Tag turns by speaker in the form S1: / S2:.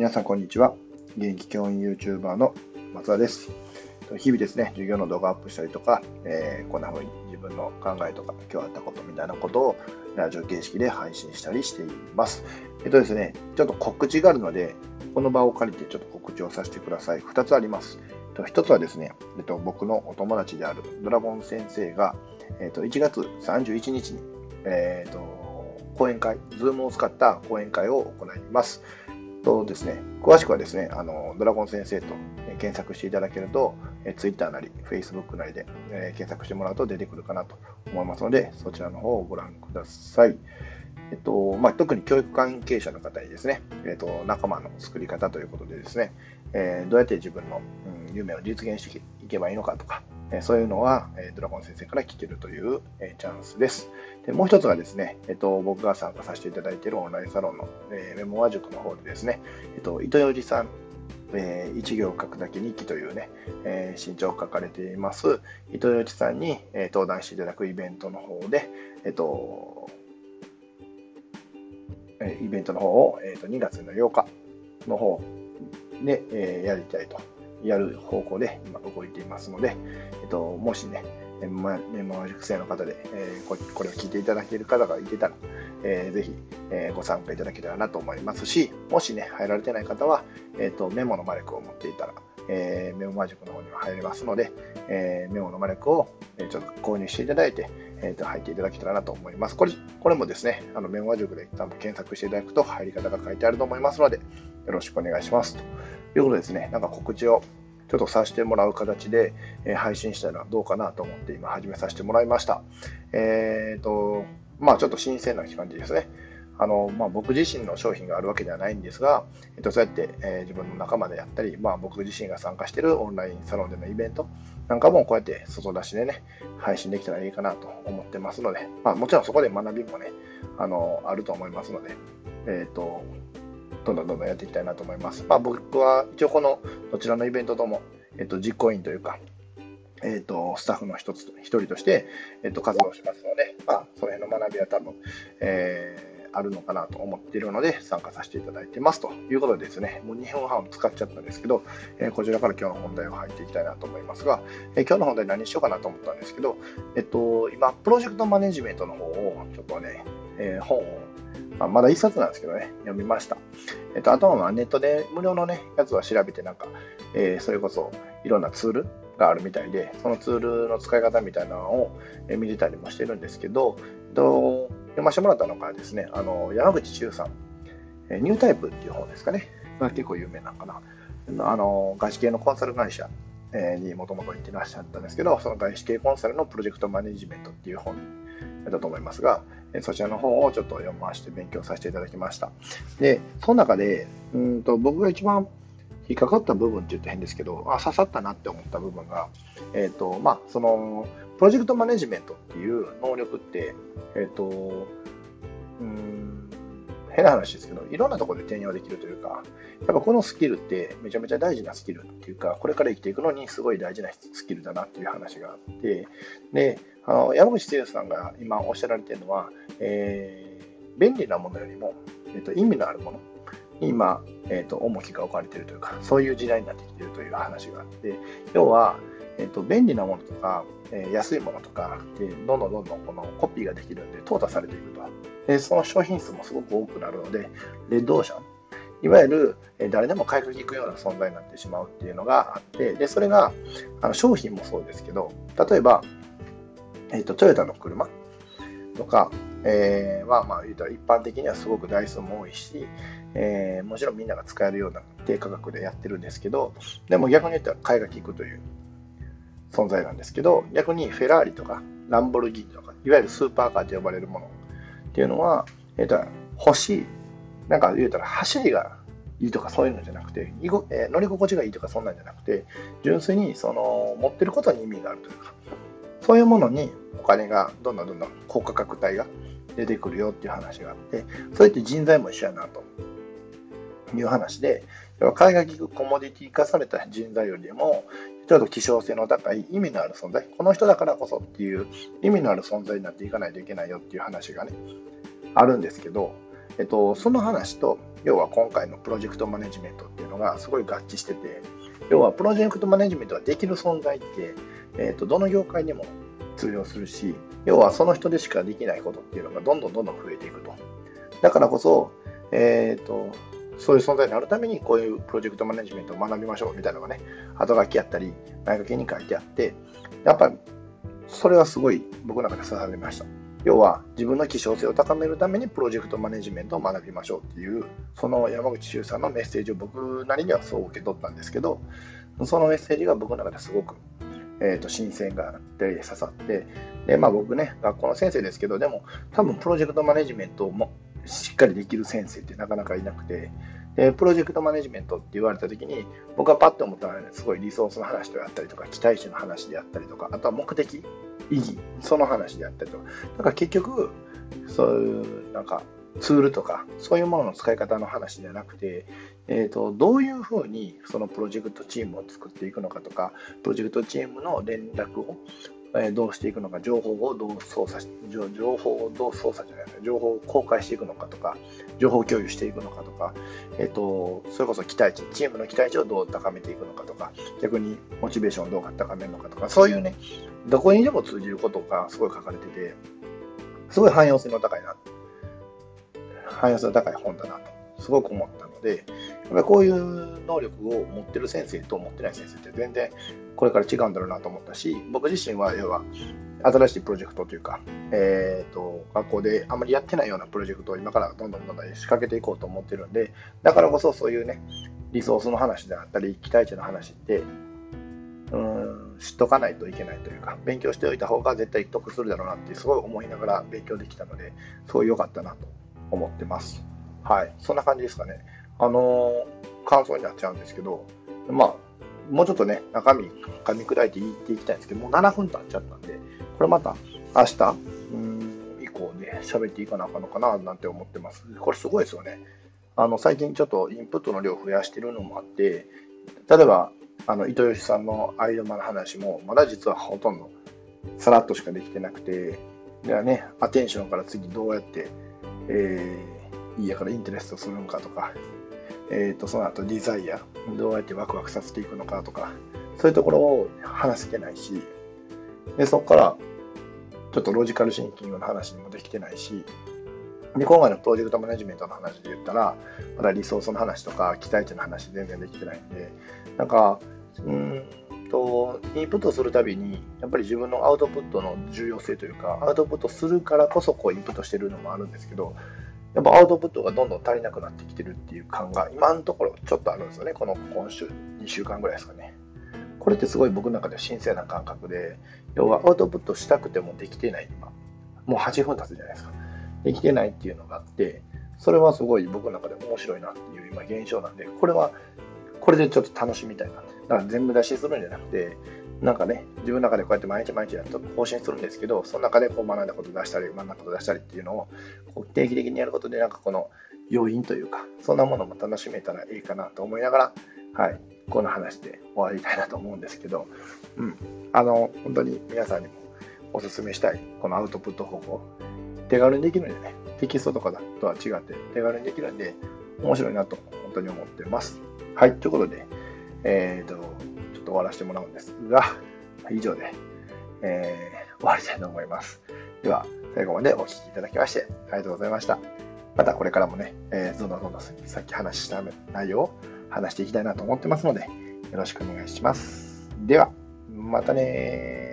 S1: 皆さんこんにちは。現役教員 YouTuber の松田です。日々ですね、授業の動画アップしたりとか、えー、こんな風に自分の考えとか、今日あったことみたいなことをラジオ形式で配信したりしています。えっとですね、ちょっと告知があるので、この場を借りてちょっと告知をさせてください。2つあります。1つはですね、えっと、僕のお友達であるドラゴン先生が、えっと、1月31日に、えっと、講演会、Zoom を使った講演会を行います。とですね、詳しくはですね、あのドラゴン先生と検索していただけると、え Twitter なり Facebook なりで、え検索してもらうと出てくるかなと思いますので、そちらの方をご覧ください。えっとまあ、特に教育関係者の方にですね、えっと、仲間の作り方ということでですね、えー、どうやって自分の、うん、夢を実現していけばいいのかとか、えそういうのは、えドラゴン先生から聞けるという、えチャンスです。でもう一つがですね、えっと、僕が参加させていただいているオンラインサロンの、えメモア塾の方でですね、えっと、糸よじさん、えー、一行書くだけ日記というね、えー、新書を書かれています、糸よじさんに、えー、登壇していただくイベントの方で、えっと、えイベントの方を、えー、と2月の8日の方で、えー、やりたいとやる方向で今動いていますので、えっと、もしね、メモ塾生の方で、えー、これを聞いていただける方がいてたら、えー、ぜひ、えー、ご参加いただけたらなと思いますし、もしね、入られてない方は、えーと、メモのマレクを持っていたら、えー、メモマジックの方には入れますので、えー、メモのマレクを、え、ちょっと購入していただいて、えーと、入っていただけたらなと思います。これこれもですね、あのメモアジックで多分検索していただくと入り方が書いてあると思いますので、よろしくお願いします。ということですね、なんか告知をちょっとさせてもらう形で、え配信したらどうかなと思って今始めさせてもらいました。えっ、ー、と、まあちょっと新鮮な感じですね。あのまあ、僕自身の商品があるわけではないんですが、えっと、そうやって、えー、自分の仲間でやったり、まあ、僕自身が参加しているオンラインサロンでのイベントなんかもこうやって外出しでね、配信できたらいいかなと思ってますので、まあ、もちろんそこで学びもね、あのあると思いますので、えっ、ー、と、どんどんどんどんやっていきたいなと思います。まあ、僕は一応このどちらのイベントとも、えっと、実行委員というか、えっと、スタッフの一つ、一人として、えっと、活動しますので、まあ、その辺の学びは多分、えー、あるのかなと思っているので、参加させていただいてますということでですね、もう2分半使っちゃったんですけど、え、こちらから今日の本題を入っていきたいなと思いますが、え、今日の本題何しようかなと思ったんですけど、えっと、今、プロジェクトマネジメントの方を、ちょっとね、え、本をまあ、まだ1冊なんですけどね、読みました。えっと、あとはネットで無料のね、やつは調べて、なんか、えー、それこそいろんなツールがあるみたいで、そのツールの使い方みたいなのを見てたりもしてるんですけど、えっと、読ませてもらったのがですね、あの山口周さん、ニュータイプっていう本ですかね、結構有名なのかな。あの外資系のコンサル会社にもともと行ってらっしゃったんですけど、その外資系コンサルのプロジェクトマネジメントっていう本だと思いますが、そちらの方をちょっと読ませて勉強させていただきました。で、その中で、うんと僕が一番引っかかった部分って言って変ですけど、あ刺さったなって思った部分が、えっ、ー、と、まあ、その、プロジェクトマネジメントっていう能力って、えっ、ー、と、うん、変な話ですけど、いろんなところで転用できるというか、やっぱこのスキルってめちゃめちゃ大事なスキルっていうか、これから生きていくのにすごい大事なスキルだなっていう話があって、で、あの山口剛さんが今おっしゃられてるのは、えー、便利なものよりも、えーと、意味のあるもの。今、えーと、重きが置かれているというか、そういう時代になってきているという話があって、要は、えーと、便利なものとか、えー、安いものとかで、どんどんどんどんこのコピーができるんで、淘汰されていくと。で、その商品数もすごく多くなるので、レッドオーシャン、いわゆる誰でも買いに行くような存在になってしまうっていうのがあって、で、それがあの商品もそうですけど、例えば、えーと、トヨタの車とか、えー、は、まあ、言うたら一般的にはすごく台数も多いし、えー、もちろんみんなが使えるような低価格でやってるんですけど、でも逆に言ったら買いが利くという存在なんですけど、逆にフェラーリとかランボルギーニとか、いわゆるスーパーカーと呼ばれるものっていうのは、えー、と欲しい、なんか言うたら走りがいいとかそういうのじゃなくて、えー、乗り心地がいいとかそんなんじゃなくて、純粋にその持ってることに意味があるというか、そういうものにお金がどんどんどんどん高価格帯が出てくるよっていう話があって、そうやって人材も一緒やなと。いう話で、海外聞くコモディティ化された人材よりも、ちょっと希少性の高い意味のある存在、この人だからこそっていう意味のある存在になっていかないといけないよっていう話がね、あるんですけど、えっと、その話と、要は今回のプロジェクトマネジメントっていうのがすごい合致してて、要はプロジェクトマネジメントができる存在って、えっと、どの業界にも通用するし、要はその人でしかできないことっていうのがどんどんどんどん増えていくと。だからこそ、えっ、と、そういう存在になるためにこういうプロジェクトマネジメントを学びましょうみたいなのがね、後書きやったり、前書きに書いてあって、やっぱりそれはすごい僕の中で刺さりました。要は自分の希少性を高めるためにプロジェクトマネジメントを学びましょうっていう、その山口周さんのメッセージを僕なりにはそう受け取ったんですけど、そのメッセージが僕の中ですごく、えーと、新鮮が刺さって、でまあ、僕ね、学校の先生ですけど、でも多分プロジェクトマネジメントもしっかりできる先生ってなかなかいなくて、でプロジェクトマネジメントって言われた時に僕はパッと思ったのは、ね、すごいリソースの話であったりとか期待値の話であったりとかあとは目的意義その話であったりとかだから結局そういうなんかツールとかそういうものの使い方の話じゃなくて、えーと、どういうふうにそのプロジェクトチームを作っていくのかとかプロジェクトチームの連絡をどうしていくのか、情報をどう操作し、情報をどう操作じゃない情報を公開していくのかとか、情報共有していくのかとか、えっ、と、それこそ期待値、チームの期待値をどう高めていくのかとか、逆にモチベーションをどう高めるのかとか、そういうね、どこにでも通じることがすごい書かれてて、すごい汎用性の高いな、汎用性の高い本だなと、すごく思ったので、やっぱりこういう能力を持ってる先生と持ってない先生って全然これから違うんだろうなと思ったし、僕自身は要は新しいプロジェクトというか、えーと、学校であまりやってないようなプロジェクトを今からどんどんどんどん仕掛けていこうと思ってるんで、だからこそそういうね、リソースの話であったり、期待値の話って、うん、知っとかないといけないというか、勉強しておいた方が絶対得するだろうなってすごい思いながら勉強できたので、すごい良かったなと思ってます。はい、そんな感じですかね。あのー、感想になっちゃうんですけど、まあ、もうちょっとね、中身噛み砕いて言っていきたいんですけど、もう7分経っちゃったんで、これまた明日、うん以降で喋っていかなあかんのかななんて思ってます。これすごいですよね。あの最近ちょっとインプットの量増やしてるのもあって、例えば、あの糸吉さんのアイドマの話も、まだ実はほとんどさらっとしかできてなくて、ではね、アテンションから次どうやって、えー、いいやからインテレストするのかとか、えー、とその後デザイアどうやってワクワクさせていくのかとかそういうところを話せてないしでそこからちょっとロジカルシンキングの話にもできてないしで今回のプロジェクトマネジメントの話で言ったらまだリソースの話とか期待値の話全然できてないんでなんかうんとインプットするたびにやっぱり自分のアウトプットの重要性というかアウトプットするからこそこうインプットしてるのもあるんですけどやっぱアウトプットがどんどん足りなくなってきてるっていう感が今のところちょっとあるんですよね。この今週、2週間ぐらいですかね。これってすごい僕の中では神聖な感覚で、要はアウトプットしたくてもできてない今。もう8分経つじゃないですか。できてないっていうのがあって、それはすごい僕の中で面白いなっていう今現象なんで、これは、これでちょっと楽しみたいなと。だ全部出しするんじゃなくて、なんかね、自分の中でこうやって毎日毎日やると更新するんですけど、その中でこう学んだこと出したり、学んだこと出したりっていうのをこう定期的にやることで、なんかこの要因というか、そんなものも楽しめたらいいかなと思いながら、はい、この話で終わりたいなと思うんですけど、うん、あの、本当に皆さんにもお勧めしたい、このアウトプット方法、手軽にできるんでね、テキストとかとは違って手軽にできるんで、面白いなと本当に思ってます。はい、ということで、えっ、ー、と、っと終わらせてもらうんですが、以上で、えー、終わりたいと思います。では、最後までお聴きいただきまして、ありがとうございました。またこれからもね、えー、どんどんどんどんさっき話した内容を話していきたいなと思ってますので、よろしくお願いします。では、またね